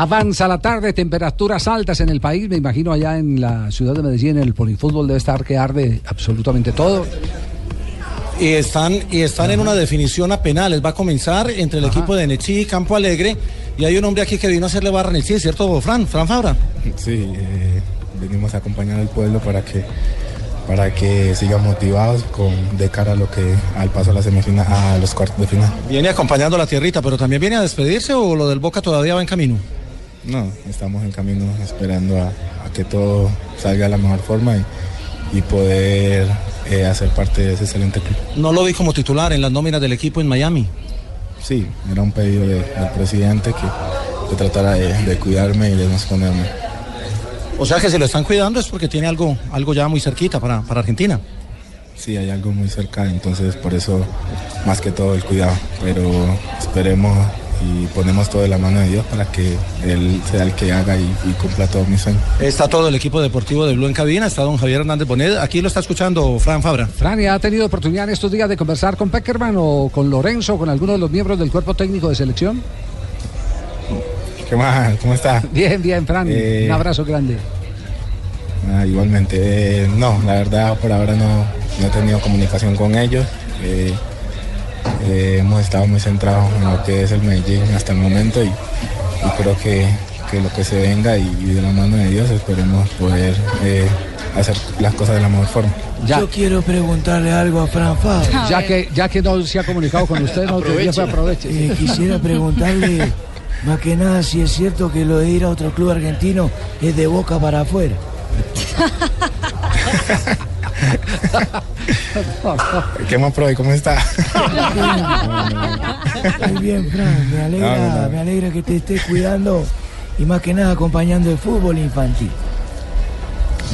Avanza la tarde, temperaturas altas en el país. Me imagino allá en la ciudad de Medellín, en el polifútbol debe estar que arde absolutamente todo. Y están, y están en una definición a penales. Va a comenzar entre el equipo de Nechi y Campo Alegre. Y hay un hombre aquí que vino a hacerle barra en el CIE, ¿cierto, Fran? Fran Fabra. Sí, eh, venimos a acompañar al pueblo para que para que sigan motivados con de cara a lo que al paso a la semifinal a los cuartos de final. Viene acompañando a la tierrita, pero también viene a despedirse o lo del Boca todavía va en camino. No, estamos en camino esperando a, a que todo salga de la mejor forma y, y poder eh, hacer parte de ese excelente club. No lo vi como titular en las nóminas del equipo en Miami. Sí, era un pedido de- del presidente que, que tratara de, de cuidarme y de no exponerme. O sea que si lo están cuidando es porque tiene algo, algo ya muy cerquita para, para Argentina. Sí, hay algo muy cerca, entonces por eso más que todo el cuidado. Pero esperemos y ponemos todo en la mano de Dios para que Él sea el que haga y, y cumpla todos mis sueños. Está todo el equipo deportivo de Blue en cabina, está don Javier Hernández Bonet. Aquí lo está escuchando Fran Fabra. Fran, ¿y ¿ha tenido oportunidad en estos días de conversar con Peckerman o con Lorenzo o con alguno de los miembros del cuerpo técnico de selección? ¿Qué más? ¿Cómo está? Bien, bien, Fran. Eh, Un abrazo grande. Ah, igualmente, eh, no, la verdad por ahora no, no he tenido comunicación con ellos. Eh, eh, hemos estado muy centrados en lo que es el Medellín hasta el momento y, y creo que, que lo que se venga y, y de la mano de Dios esperemos poder eh, hacer las cosas de la mejor forma. Ya. Yo quiero preguntarle algo a Fran. Ya que, ya que no se ha comunicado con usted, no te fue aproveche. Eh, quisiera preguntarle, más que nada, si es cierto que lo de ir a otro club argentino es de boca para afuera. ¿Qué más, Proy? ¿Cómo está? Muy bien, Fran, me alegra, No, no, no. me alegra que te estés cuidando y más que nada acompañando el fútbol infantil.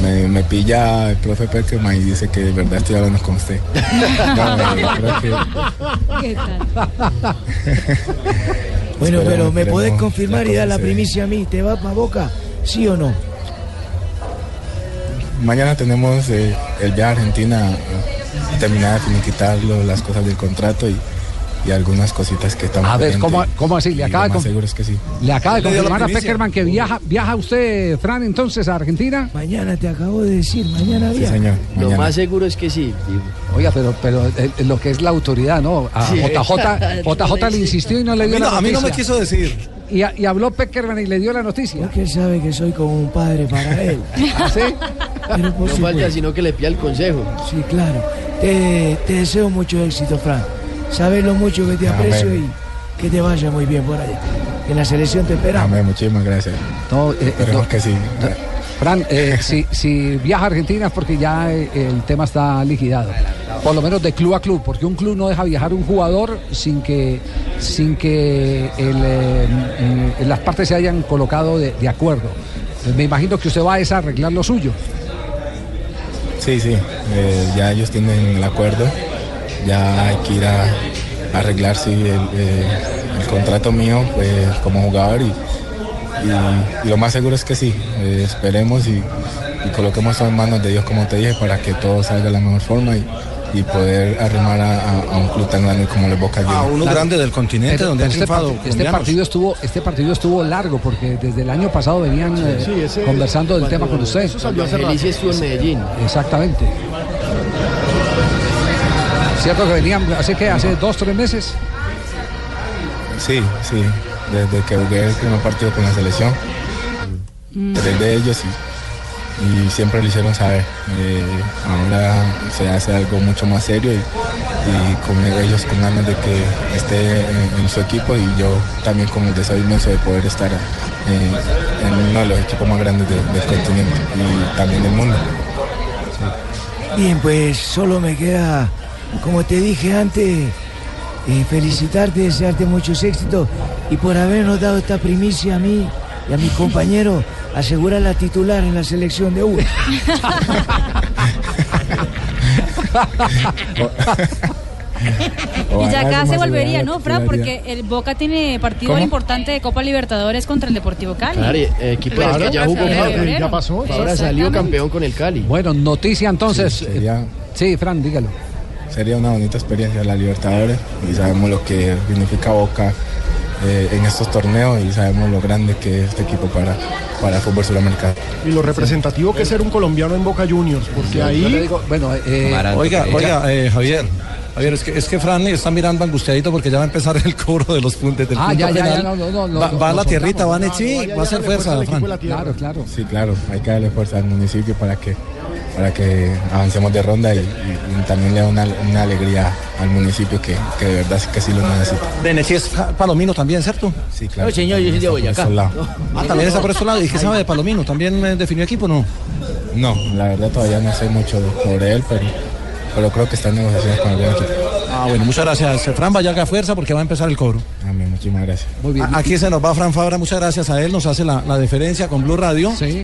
Me, me pilla el profe Peckerman y dice que de verdad estoy hablando con usted. No, eh, creo que Bueno, Esperemos, pero ¿me podés confirmar y dar la primicia a mí? ¿Te vas para Boca? ¿Sí o no? Mañana tenemos eh, el viaje a Argentina, eh, terminar de finiquitar lo- las cosas del contrato y, y algunas cositas que estamos A ver. ¿cómo, cómo así? Le lo acaba, de seguro es que sí. le acaba de confirmar a. Peckerman que viaja, viaja usted, Fran, entonces a Argentina. Mañana te acabo de decir, mañana Sí, viaja. señor. Lo mañana. más seguro es que sí. Oiga, pero, pero eh, lo que es la autoridad, ¿no? A Sí. JJ, JJ le insistió y no le A mí, dio no, la a mí no me noticia. quiso decir. Y, a- y habló Peckerman y le dio la noticia. Porque él sabe que soy como un padre para él. ¿Ah, sí? Pero por No falta supuesto. sino que le pida el consejo. Sí, claro. Te, te deseo mucho éxito, Fran. Sabes lo mucho que te Amén. aprecio y que te vaya muy bien por allá. En la selección te esperamos. Amén, muchísimas gracias. No, eh, eh, no. que sí. Fran, eh, si, si viaja a Argentina es porque ya eh, el tema está liquidado. Por lo menos de club a club, porque un club no deja viajar un jugador sin que, sin que el, eh, las partes se hayan colocado de, de acuerdo. Eh, Me imagino que usted va a es a arreglar lo suyo. Sí, sí, eh, ya ellos tienen el acuerdo, ya hay que ir a, a arreglar sí, el, eh, el contrato mío pues, como jugador y, lo más seguro es que sí, eh, esperemos y, coloquemos todo en manos de Dios como te dije para que todo salga de la mejor forma y poder arrimar a, a- a un club tan grande como el Boca A Juniors. uno Claro. grande del continente Pero donde han este, part- este partido estuvo, este partido estuvo largo porque desde el año pasado venían eh, Sí, ese- conversando del tema con usted. Eso salió hace rato. Felicia estuvo en Medellín. Exactamente. ¿Cierto que venían, hace que hace dos, tres meses? Sí, sí, desde que jugué el primer partido con la selección, tres de ellos y, y siempre lo hicieron saber. Eh, ahora se hace algo mucho más serio y, y con ellos con ganas de que esté en, su equipo y yo también con el deseo inmenso de poder estar eh, en uno de los equipos más grandes de- del continente y también del mundo. Bien, pues solo me queda, como te dije antes, eh, felicitarte, desearte muchos éxitos y por habernos dado esta primicia a mí y a mi compañero asegura la titular en la selección de uno. Y ya acá se volvería, ¿no, Fran? Porque el Boca tiene partido ¿Cómo? importante de Copa Libertadores contra el Deportivo Cali. Claro, y, eh, equipo Claro, que ya jugó. Ya pasó. Ahora salió campeón con el Cali. Bueno, noticia entonces. Sí, sería- Sí, Fran, dígalo. Sería una bonita experiencia la Libertadores y sabemos lo que significa Boca eh, en estos torneos y sabemos lo grande que es este equipo para, para el fútbol sudamericano. Y lo representativo que es ser un colombiano en Boca Juniors, porque Yo le ahí digo, bueno, eh, Oiga, oiga, eh, Javier. Javier, es que, es que Fran está mirando angustiadito porque ya va a empezar el cobro de los puntos del Ah, punto ya, ya, penal. ya, no, no, no, no, va, a la tierrita, va a. Nechi, va a hacer fuerza, Fran. claro, claro. Sí, claro, hay que darle fuerza al municipio para que, para que avancemos de ronda y, y- y también le da una, una alegría al municipio que, que de verdad sí que sí lo necesita. De Nechi es pa- Palomino también, ¿cierto? Sí, claro. No, señor, yo soy de Boyacá. Ah, también está por estos lados. ¿Y qué sabe de Palomino? ¿También eh, definió equipo o no? No, la verdad todavía no sé mucho sobre él, pero, pero creo que está en negociaciones con el equipo. Ah, bueno, muchas gracias. Fran, vaya haga fuerza porque va a empezar el cobro. Amén, muchísimas gracias. Muy bien. A- Aquí se nos va Fran Fabra, muchas gracias a él, nos hace la, la deferencia con Blue Radio. Sí.